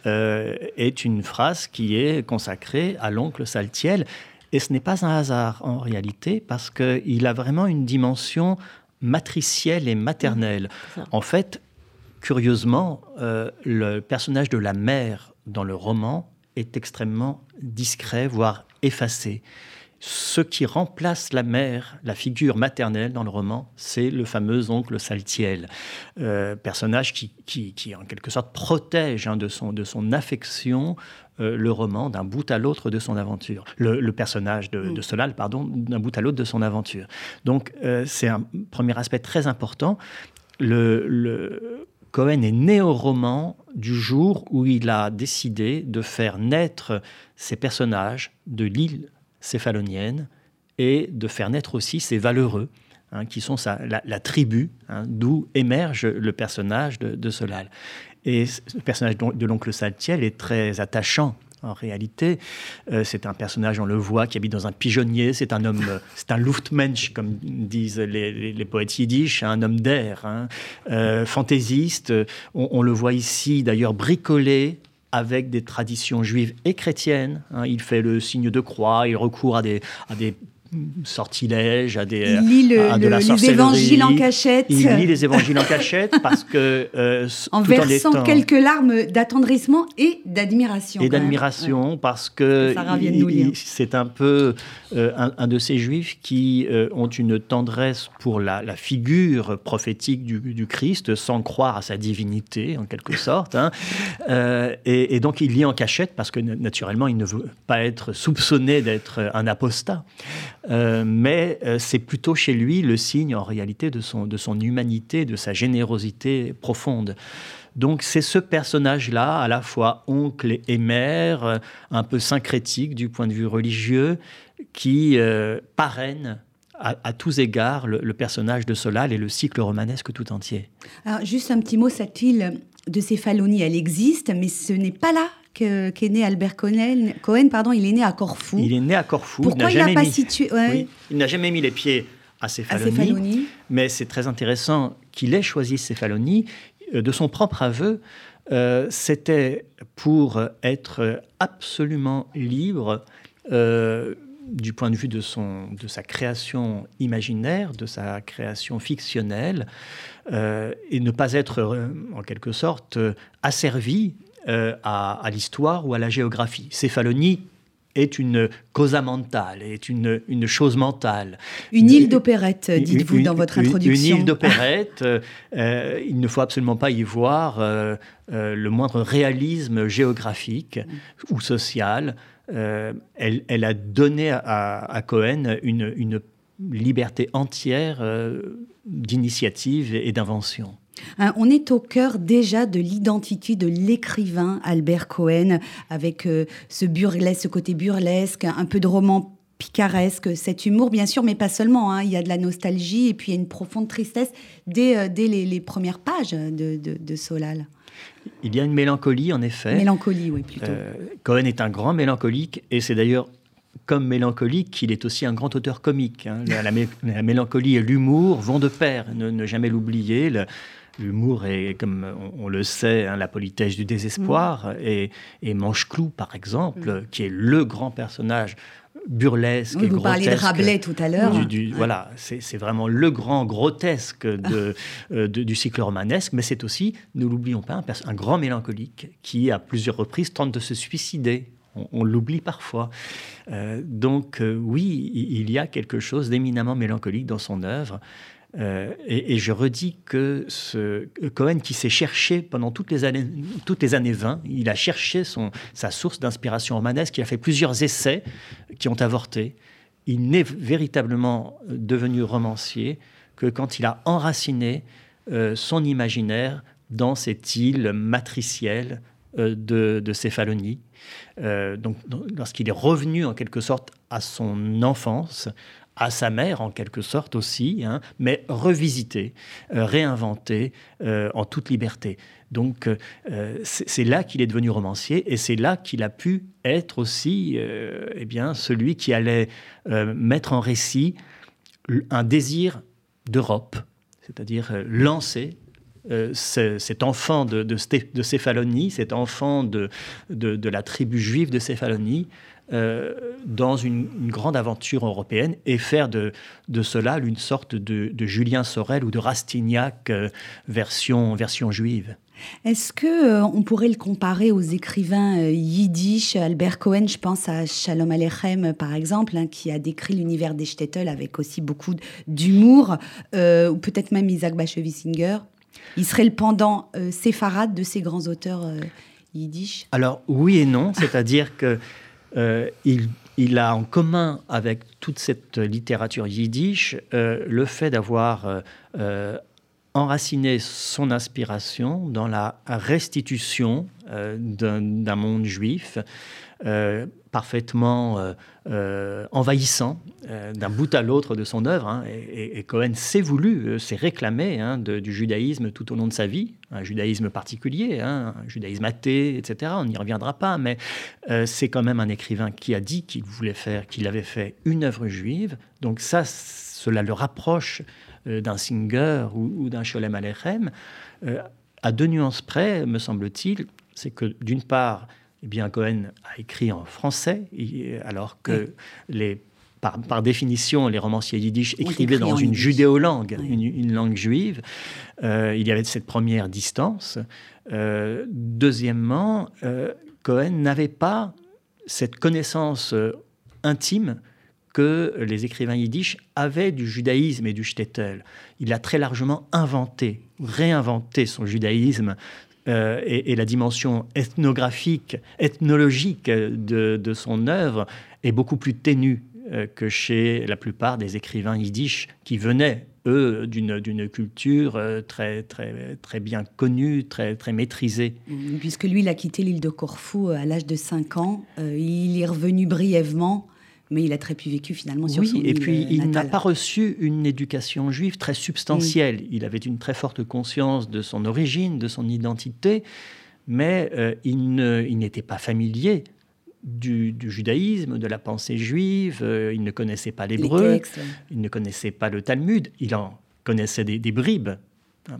E: euh, est une phrase qui est consacrée à l'oncle Saltiel. Et ce n'est pas un hasard en réalité, parce qu'il a vraiment une dimension matricielle et maternelle. En fait, curieusement, euh, le personnage de la mère dans le roman est extrêmement discret, voire effacé. Ce qui remplace la mère, la figure maternelle dans le roman, c'est le fameux oncle Saltiel, euh, personnage qui, qui, en quelque sorte protège hein, de, son, de son affection euh, le roman d'un bout à l'autre de son aventure, le, personnage de, de, Solal, pardon, d'un bout à l'autre de son aventure. Donc euh, c'est un premier aspect très important. Le, le, Cohen est né au roman du jour où il a décidé de faire naître ses personnages de l'île céphalonienne et de faire naître aussi ses valeureux, hein, qui sont la, tribu, hein, d'où émerge le personnage de, Solal. Et le personnage de l'oncle Saltiel est très attachant en réalité. Euh, c'est un personnage, on le voit, qui habite dans un pigeonnier. C'est un homme, *laughs* c'est un Luftmensch, comme disent les, poètes yiddish, un homme d'air, hein. euh, fantaisiste. On, le voit ici, d'ailleurs, bricolé avec des traditions juives et chrétiennes. Hein. Il fait le signe de croix, il recourt à des, à des sortilèges, à des
B: il lit les évangiles en cachette.
E: Il lit les évangiles en cachette *laughs* parce que
B: euh, en versant quelques larmes d'attendrissement et d'admiration.
E: Et d'admiration parce que c'est un peu euh, un, de ces juifs qui euh, ont une tendresse pour la, figure prophétique du, Christ sans croire à sa divinité en quelque sorte. Hein. *laughs* et, et, donc il lit en cachette parce que naturellement il ne veut pas être soupçonné d'être un apostat. Euh, mais euh, c'est plutôt chez lui le signe en réalité de son, de son humanité, de sa générosité profonde. Donc c'est ce personnage-là, à la fois oncle et mère, euh, un peu syncrétique du point de vue religieux, qui parraine à, tous égards le, personnage de Solal et le cycle romanesque tout entier.
B: Alors, juste un petit mot, cette île de Céphalonie, elle existe, mais ce n'est pas là qu'est né Albert Cohen, Cohen, pardon, il est né à Corfou.
E: Il est né à Corfou.
B: Pourquoi il n'a pas situé
E: Il n'a jamais mis les pieds à Céphalonie, mais c'est très intéressant qu'il ait choisi Céphalonie. Euh, de son propre aveu, euh, c'était pour être absolument libre euh, du point de vue de, son, de sa création imaginaire, de sa création fictionnelle, et ne pas être en quelque sorte asservi à, à l'histoire ou à la géographie. Céphalonie est une causa mentale, est une, une chose mentale.
B: Une île d'opérette, dites-vous dans votre introduction.
E: Une île d'opérette, euh, il ne faut absolument pas y voir euh, euh, le moindre réalisme géographique ou social. Elle, elle, a donné à, à Cohen une, une liberté entière d'initiative et d'invention.
B: Hein, on est au cœur déjà de l'identité de l'écrivain Albert Cohen, avec euh, ce burlesque, ce côté burlesque, un peu de roman picaresque, cet humour, bien sûr, mais pas seulement. Hein. Il y a de la nostalgie et puis il y a une profonde tristesse dès, euh, les, premières pages de, Solal.
E: Il y a une mélancolie, en effet.
B: Mélancolie, oui, plutôt.
E: Euh, Cohen est un grand mélancolique et c'est d'ailleurs comme mélancolique qu'il est aussi un grand auteur comique. Hein. La, mélancolie et l'humour vont de pair, ne, jamais l'oublier. L'humour est, comme on, le sait, hein, la politesse du désespoir. Mm. Et, et Mancheclou, par exemple, mm. qui est le grand personnage burlesque
B: et vous parliez de Rabelais tout à l'heure.
E: Voilà, c'est vraiment le grand grotesque de, *laughs* euh, du cycle romanesque, mais c'est aussi, ne l'oublions pas, un, grand mélancolique qui, à plusieurs reprises, tente de se suicider. On, l'oublie parfois. Euh, donc euh, oui, il y a quelque chose d'éminemment mélancolique dans son œuvre. Euh, et, je redis que ce Cohen qui s'est cherché pendant toutes les années, toutes les années 20, il a cherché son, sa source d'inspiration romanesque, il a fait plusieurs essais qui ont avorté. Il n'est véritablement devenu romancier que quand il a enraciné euh, son imaginaire dans cette île matricielle euh, de, de, Céphalonie. donc, lorsqu'il est revenu en quelque sorte à son enfance, à sa mère en quelque sorte aussi, hein, mais revisité, euh, réinventé euh, en toute liberté. Donc euh, c'est là qu'il est devenu romancier et c'est là qu'il a pu être aussi eh bien, celui qui allait mettre en récit un désir d'Europe, c'est-à-dire lancer cet enfant de, Céphalonie, cet enfant de, de, la tribu juive de Céphalonie, euh, dans une, grande aventure européenne et faire de, de cela une sorte de, Julien Sorel ou de Rastignac euh, version, version juive.
B: Est-ce que euh, on pourrait le comparer aux écrivains yiddish Albert Cohen, je pense à Shalom Aleichem par exemple, hein, qui a décrit l'univers des shtetl avec aussi beaucoup d'humour, ou peut-être même Isaac Bashevis-Singer. Il serait le pendant séfarade de ces grands auteurs yiddish?
E: Alors oui et non, c'est-à-dire que euh, il, a en commun avec toute cette littérature yiddish euh, le fait d'avoir euh, enraciné son inspiration dans la restitution d'un monde juif parfaitement euh, euh, envahissant euh, d'un bout à l'autre de son œuvre. Hein. et, Cohen s'est voulu, s'est réclamé hein, du judaïsme tout au long de sa vie, un judaïsme particulier, hein, un judaïsme athée, etc. On n'y reviendra pas, mais c'est quand même un écrivain qui a dit qu'il voulait faire, qu'il avait fait une œuvre juive. Donc ça, cela le rapproche d'un Singer ou, d'un Sholem Aleichem. à deux nuances près, me semble-t-il, c'est que d'une part, eh bien, Cohen a écrit en français, alors que les par, définition, les romanciers yiddish écrivaient dans une judéo-langue, une, langue juive. Euh, il y avait cette première distance. Euh, deuxièmement, euh, Cohen n'avait pas cette connaissance intime que les écrivains yiddish avaient du judaïsme et du shtetl. Il a très largement inventé, réinventé son judaïsme euh, et, la dimension ethnographique, ethnologique de, son œuvre est beaucoup plus ténue euh, que chez la plupart des écrivains yiddish qui venaient, eux, d'une culture euh, très, très, très bien connue, très, très maîtrisée.
B: Puisque lui, il a quitté l'île de Corfou à l'âge de 5 ans, il est revenu brièvement mais il a très peu vécu finalement sur
E: oui,
B: son
E: et puis il n'a pas reçu une éducation juive très substantielle. Il avait une très forte conscience de son origine, de son identité, mais euh, il n'était pas familier du, judaïsme, de la pensée juive. Euh, il ne connaissait pas l'hébreu, il ne connaissait pas le Talmud. Il en connaissait des bribes,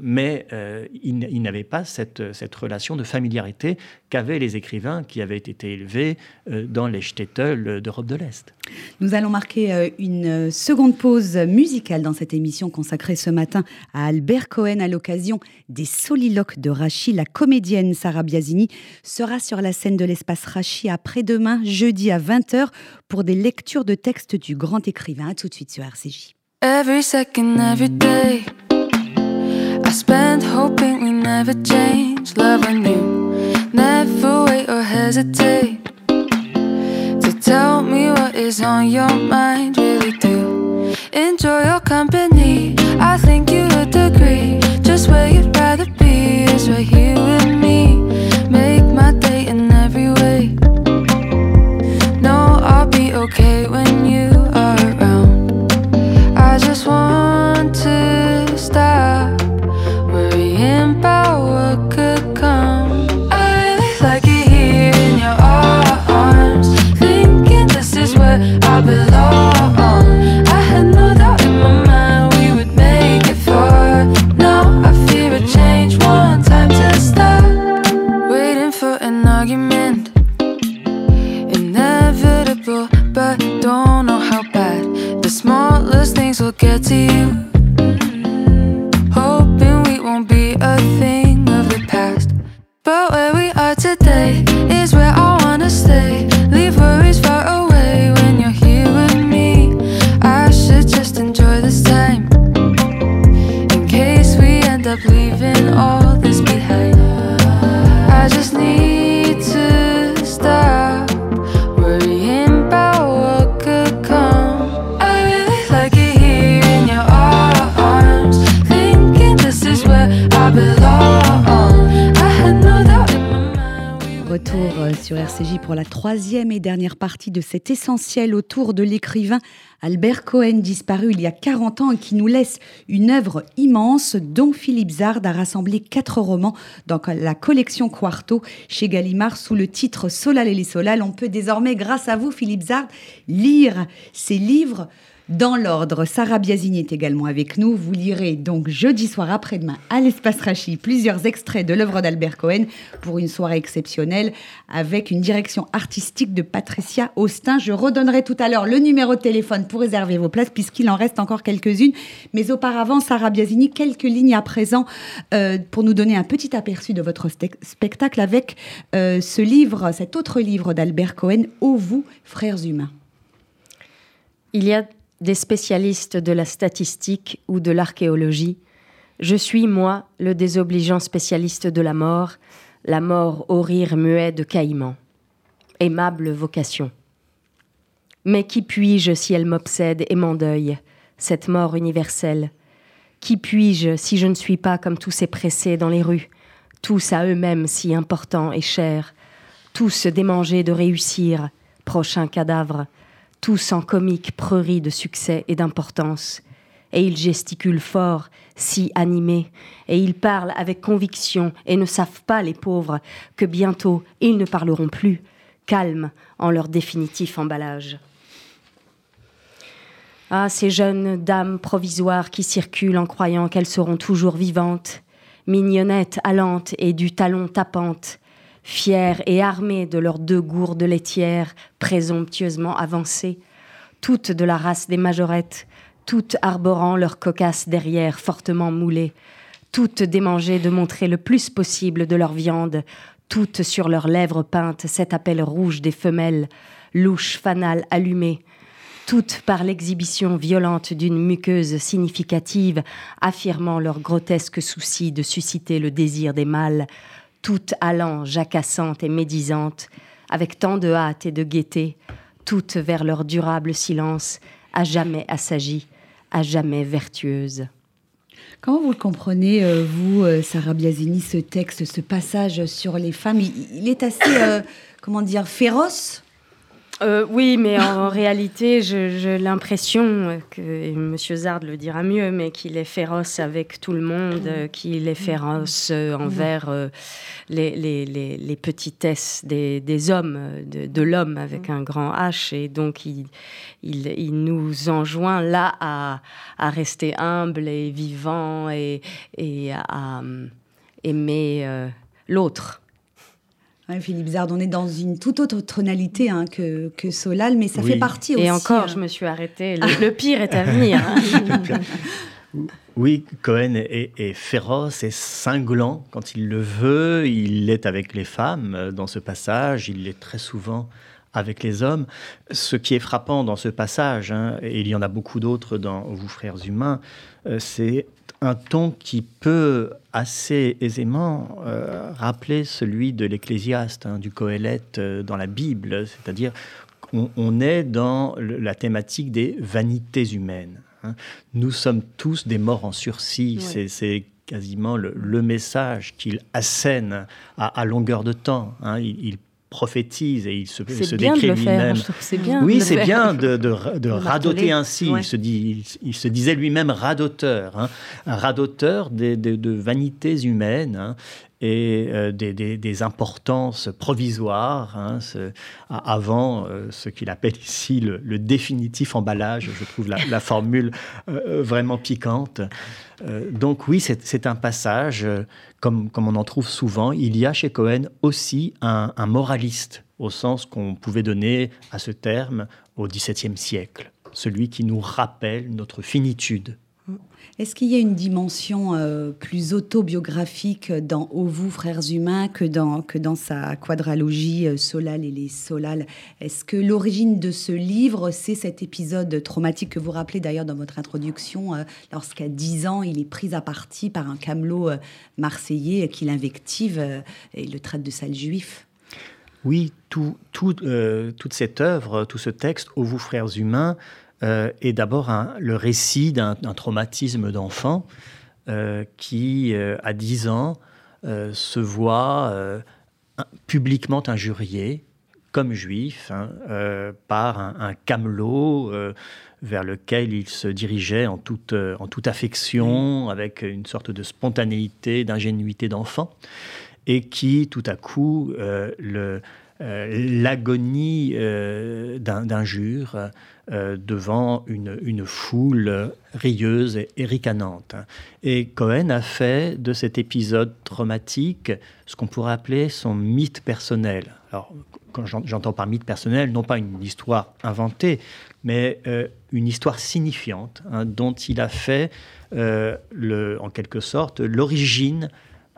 E: mais euh, il, n'avait pas cette, relation de familiarité qu'avaient les écrivains qui avaient été élevés euh, dans les shtetl d'Europe de l'Est.
B: Nous allons marquer euh, une seconde pause musicale dans cette émission consacrée ce matin à Albert Cohen à l'occasion des soliloques de Rachi. La comédienne Sarah Biasini sera sur la scène de l'espace Rachi après-demain, jeudi à 20h, pour des lectures de textes du grand écrivain. A tout de suite sur RCJ.
I: Every second, every day. I spent hoping we never change. Love on you, never wait or hesitate to tell me what is on your mind. Really do enjoy your company. I think you would agree. Just where you'd rather be is right here with me. Things will get to you. a thing of the past. But where we are today is where I wanna stay. Leave worries far away when you're here with me. I should just enjoy this time. In case we end up leaving all
B: sur RCJ pour la troisième et dernière partie de cet essentiel autour de l'écrivain Albert Cohen, disparu il y a 40 ans et qui nous laisse une œuvre immense dont Philippe Zard a rassemblé quatre romans dans la collection Quarto chez Gallimard sous le titre Solal et les Solal. On peut désormais, grâce à vous, Philippe Zard, lire ces livres dans l'ordre, Sarah Biasini est également avec nous. Vous lirez donc jeudi soir après-demain à l'Espace Rachi plusieurs extraits de l'œuvre d'Albert Cohen pour une soirée exceptionnelle avec une direction artistique de Patricia Austin. Je redonnerai tout à l'heure le numéro de téléphone pour réserver vos places puisqu'il en reste encore quelques-unes. Mais auparavant, Sarah Biasini, quelques lignes à présent euh, pour nous donner un petit aperçu de votre spectacle avec euh, ce livre, cet autre livre d'Albert Cohen, Ô vous, frères humains.
D: Il y a des spécialistes de la statistique ou de l'archéologie, je suis, moi, le désobligeant spécialiste de la mort, la mort au rire muet de caïman. Aimable vocation. Mais qui puis-je si elle m'obsède et m'endeuille, cette mort universelle? Qui puis-je si je ne suis pas comme tous ces pressés dans les rues, tous à eux-mêmes si importants et chers, tous démangés de réussir, prochain cadavre, tous en comique preurie de succès et d'importance. Et ils gesticulent fort, si animés, et ils parlent avec conviction, et ne savent pas, les pauvres, que bientôt ils ne parleront plus, calmes en leur définitif emballage. Ah, ces jeunes dames provisoires qui circulent en croyant qu'elles seront toujours vivantes, mignonnettes allantes et du talon tapante, fiers et armés de leurs deux gourdes laitières présomptueusement avancées, toutes de la race des majorettes, toutes arborant leurs cocasses derrière fortement moulées, toutes démangées de montrer le plus possible de leur viande, toutes sur leurs lèvres peintes cet appel rouge des femelles, louche fanale allumée, toutes par l'exhibition violente d'une muqueuse significative, affirmant leur grotesque souci de susciter le désir des mâles, toutes allant, jacassantes et médisantes, avec tant de hâte et de gaieté, toutes vers leur durable silence, à jamais assagies, à jamais vertueuses.
B: Comment vous le comprenez, euh, vous, euh, Sarah Biasini, ce texte, ce passage sur les femmes? Il, est assez, euh, comment dire, féroce?
D: Euh, oui, mais en, *laughs* réalité, j'ai l'impression que M. Zard le dira mieux, mais qu'il est féroce avec tout le monde, qu'il est féroce euh, envers euh, les, petitesses des, hommes, de, l'homme avec un grand H, et donc il, nous enjoint là à, rester humble et vivant et, à aimer l'autre.
B: Philippe Zard, on est dans une toute autre tonalité hein, que, que, Solal, mais ça fait partie aussi.
D: Et encore, hein. je me suis arrêtée. *laughs* Le, pire est à venir.
E: Hein. *laughs* oui, Cohen est, féroce et cinglant quand il le veut. Il est avec les femmes euh, dans ce passage. Il l'est très souvent avec les hommes. Ce qui est frappant dans ce passage, et il y en a beaucoup d'autres dans Vous frères humains, euh, c'est un ton qui peut assez aisément euh, rappeler celui de l'Ecclésiaste, hein, du Coëlette euh, dans la Bible, c'est-à-dire on, est dans la thématique des vanités humaines. Hein. Nous sommes tous des morts en sursis, c'est quasiment le, message qu'il assène à, longueur de temps. Hein. Il, prophétise et il se, se décrit lui-même. Oui, c'est bien de, de, *laughs* radoter ainsi. Il, se dit, il, se disait lui-même radoteur, hein. un radoteur de, de vanités humaines. Hein et euh, des, des, importances provisoires, hein, avant euh, ce qu'il appelle ici le, définitif emballage. Je trouve la, formule euh, vraiment piquante. donc oui, c'est un passage, comme, on en trouve souvent, il y a chez Cohen aussi un, un moraliste, au sens qu'on pouvait donner à ce terme au XVIIe siècle, celui qui nous rappelle notre finitude.
B: Est-ce qu'il y a une dimension euh, plus autobiographique dans Ô vous, frères humains, que dans, que dans sa quadralogie euh, Solal et les Solal Est-ce que l'origine de ce livre, c'est cet épisode traumatique que vous rappelez d'ailleurs dans votre introduction, euh, lorsqu'à 10 ans, il est pris à partie par un camelot marseillais qui l'invective et le traite de sale juif?
E: Oui, tout, tout, toute cette œuvre, tout ce texte, Ô vous, frères humains, euh, est d'abord le récit d'un traumatisme d'enfant euh, qui, euh, à 10 ans, se voit publiquement injurié comme juif hein, par un, camelot vers lequel il se dirigeait en toute, en toute affection, avec une sorte de spontanéité, d'ingénuité d'enfant, et qui, tout à coup, l'agonie d'injures euh, devant une, foule rieuse et, ricanante. Et Cohen a fait de cet épisode traumatique ce qu'on pourrait appeler son mythe personnel. Alors, quand j'entends par mythe personnel, non pas une histoire inventée, mais euh, une histoire signifiante, hein, dont il a fait, euh, en quelque sorte, l'origine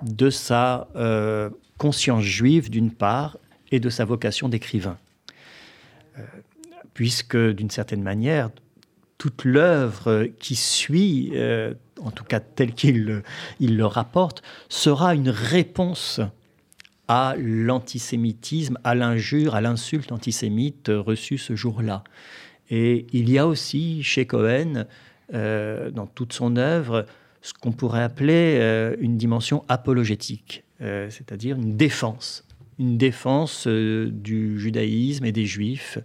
E: de sa conscience juive d'une part et de sa vocation d'écrivain puisque d'une certaine manière, toute l'œuvre qui suit, euh, en tout cas telle qu'il il le rapporte, sera une réponse à l'antisémitisme, à l'injure, à l'insulte antisémite reçue ce jour-là. Et il y a aussi chez Cohen, euh, dans toute son œuvre, ce qu'on pourrait appeler euh, une dimension apologétique, c'est-à-dire une défense, une défense du judaïsme et des juifs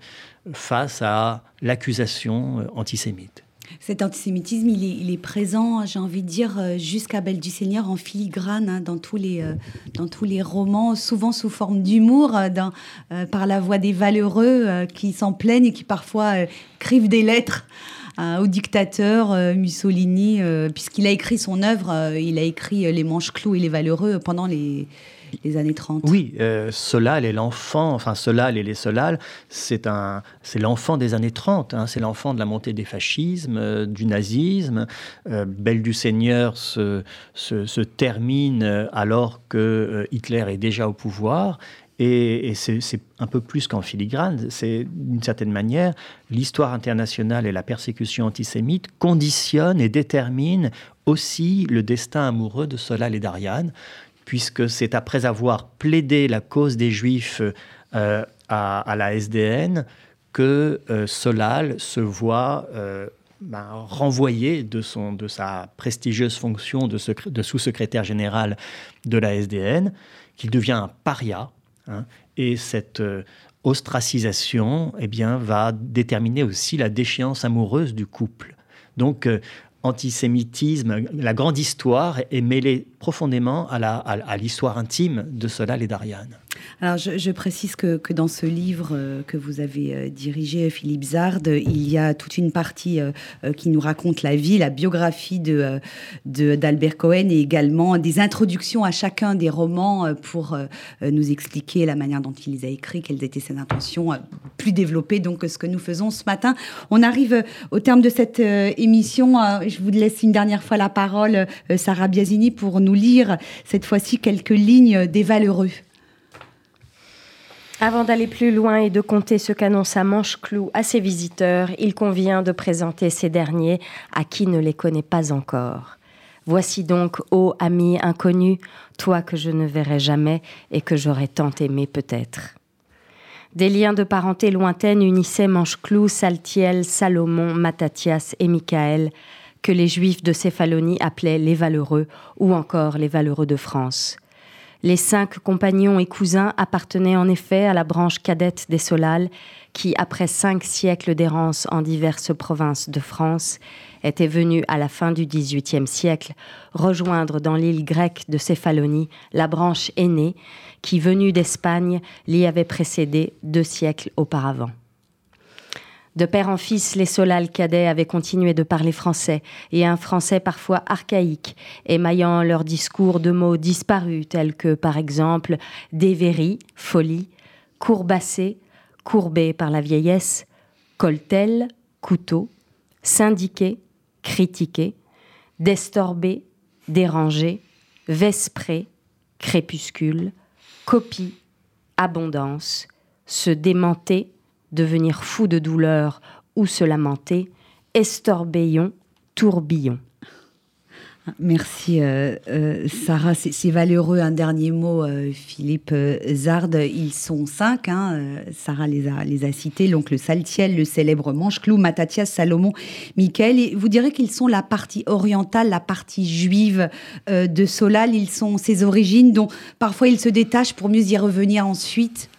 E: face à l'accusation euh, antisémite.
B: Cet antisémitisme, il est, présent, j'ai envie de dire, euh, jusqu'à Belle du Seigneur en filigrane hein, dans, tous les, euh, dans tous les romans, souvent sous forme d'humour, par la voix des valeureux qui s'en plaignent et qui parfois écrivent des lettres au dictateur Mussolini, puisqu'il a écrit son œuvre, il a écrit Les Manches-Clous et les Valeureux pendant les, les années 30.
E: Oui, euh, Solal est l'enfant, enfin Solal et les Solal, c'est un, c'est l'enfant des années 30, hein. c'est l'enfant de la montée des fascismes, euh, du nazisme. Euh, Belle du Seigneur se, termine alors que Hitler est déjà au pouvoir. Et, et c'est un peu plus qu'en filigrane, c'est d'une certaine manière, l'histoire internationale et la persécution antisémite conditionnent et déterminent aussi le destin amoureux de Solal et d'Ariane puisque c'est après avoir plaidé la cause des Juifs euh, à, la SDN que euh, Solal se voit euh, ben, renvoyé de, son, de sa prestigieuse fonction de, sous-secrétaire général de la SDN, qu'il devient un paria. Hein, et cette ostracisation eh bien, va déterminer aussi la déchéance amoureuse du couple. Donc, antisémitisme, la grande histoire est mêlée profondément à l'histoire intime de Solal et d'Ariane.
B: Alors, je, précise que, dans ce livre euh, que vous avez euh, dirigé, Philippe Zard, il y a toute une partie euh, qui nous raconte la vie, la biographie de, d'Albert Cohen et également des introductions à chacun des romans pour nous expliquer la manière dont il les a écrits, quelles étaient ses intentions, plus développées donc que ce que nous faisons ce matin. On arrive au terme de cette émission. je vous laisse une dernière fois la parole, Sarah Biasini, pour nous lire cette fois-ci quelques lignes des Valeureux.
D: Avant d'aller plus loin et de compter ce qu'annonce à Manche-Clou à ses visiteurs, il convient de présenter ces derniers à qui ne les connaît pas encore. Voici donc, ô ami inconnu, toi que je ne verrai jamais et que j'aurais tant aimé peut-être. Des liens de parenté lointaine unissaient Manche-Clou, Saltiel, Salomon, Mattathias et Michael, que les Juifs de Céphalonie appelaient les Valeureux ou encore les Valeureux de France. Les cinq compagnons et cousins appartenaient en effet à la branche cadette des Solal, qui, après cinq siècles d'errance en diverses provinces de France, était venue à la fin du XVIIIe siècle rejoindre dans l'île grecque de Céphalonie la branche aînée qui, venue d'Espagne, l'y avait précédé deux siècles auparavant. De père en fils, les Solal cadets avaient continué de parler français, et un français parfois archaïque, émaillant leur discours de mots disparus tels que, par exemple, dévéry, folie, courbassé, courbé par la vieillesse, coltel, couteau, syndiqué, critiqué, destorbé, dérangé, vespré, crépuscule, copie, abondance, se démenter, devenir fou de douleur ou se lamenter, estorbillon, tourbillon.
B: Merci euh, euh, Sarah, c'est valeureux. Un dernier mot, euh, Philippe Zard. Ils sont cinq, hein, Sarah les a, les a cités, l'oncle Saltiel, le célèbre Manche-Clou, Salomon, Michael. Et vous direz qu'ils sont la partie orientale, la partie juive de Solal. Ils sont ses origines dont parfois ils se détachent pour mieux y revenir ensuite.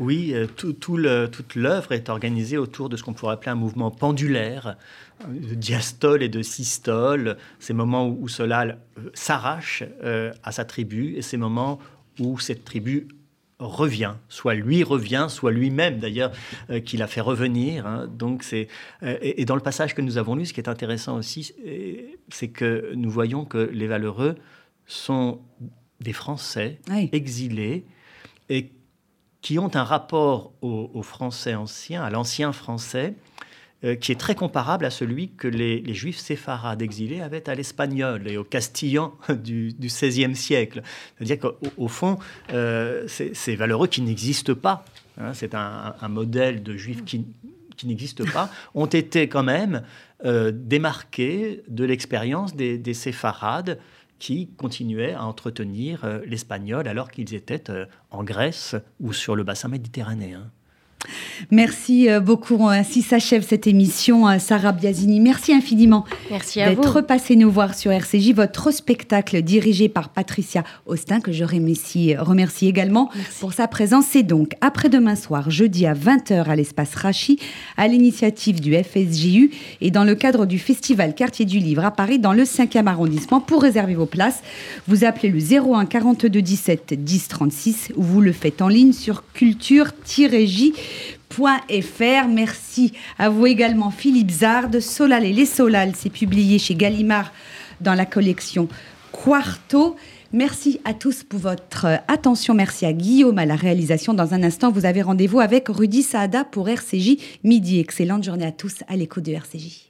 E: Oui, euh, toute l'œuvre est organisée autour de ce qu'on pourrait appeler un mouvement pendulaire, de diastole et de systole, ces moments où, cela euh, s'arrache euh, à sa tribu et ces moments où cette tribu revient, soit lui revient, soit lui-même d'ailleurs qui l'a fait revenir. Hein. Donc c'est et, dans le passage que nous avons lu, ce qui est intéressant aussi, c'est que nous voyons que les Valeureux sont des Français exilés et qui ont un rapport au, français ancien, à l'ancien français, euh, qui est très comparable à celui que les, juifs séfarades exilés avaient à l'espagnol et au castillan *laughs* du, XVIe siècle. C'est-à-dire qu'au fond, euh, c'est valeureux qui n'existent pas. Hein. c'est un, modèle de juifs qui, n'existe pas, ont été quand même euh, démarqués de l'expérience des, des séfarades qui continuaient à entretenir euh, l'espagnol alors qu'ils étaient euh, en Grèce ou sur le bassin méditerranéen.
B: Merci euh, beaucoup. Ainsi s'achève cette émission. Euh, Sarah Biasini, merci infiniment d'être passée nous voir sur RCJ. Votre spectacle dirigé par Patricia Austin, que je remercie, remercie également pour sa présence. C'est donc après-demain soir, jeudi à 20h à l'espace Rachi, à l'initiative du FSJU et dans le cadre du festival Quartier du Livre à Paris, dans le 5e arrondissement. Pour réserver vos places, vous appelez le 01 42 17 10 36 ou vous le faites en ligne sur culture-j fr. Merci à vous également, Philippe Zard. Solal et les Solal, c'est publié chez Gallimard dans la collection Quarto. Merci à tous pour votre attention. Merci à Guillaume à la réalisation. Dans un instant, vous avez rendez-vous avec Rudy Saada pour RCJ Midi. Excellente journée à tous à l'écho de RCJ.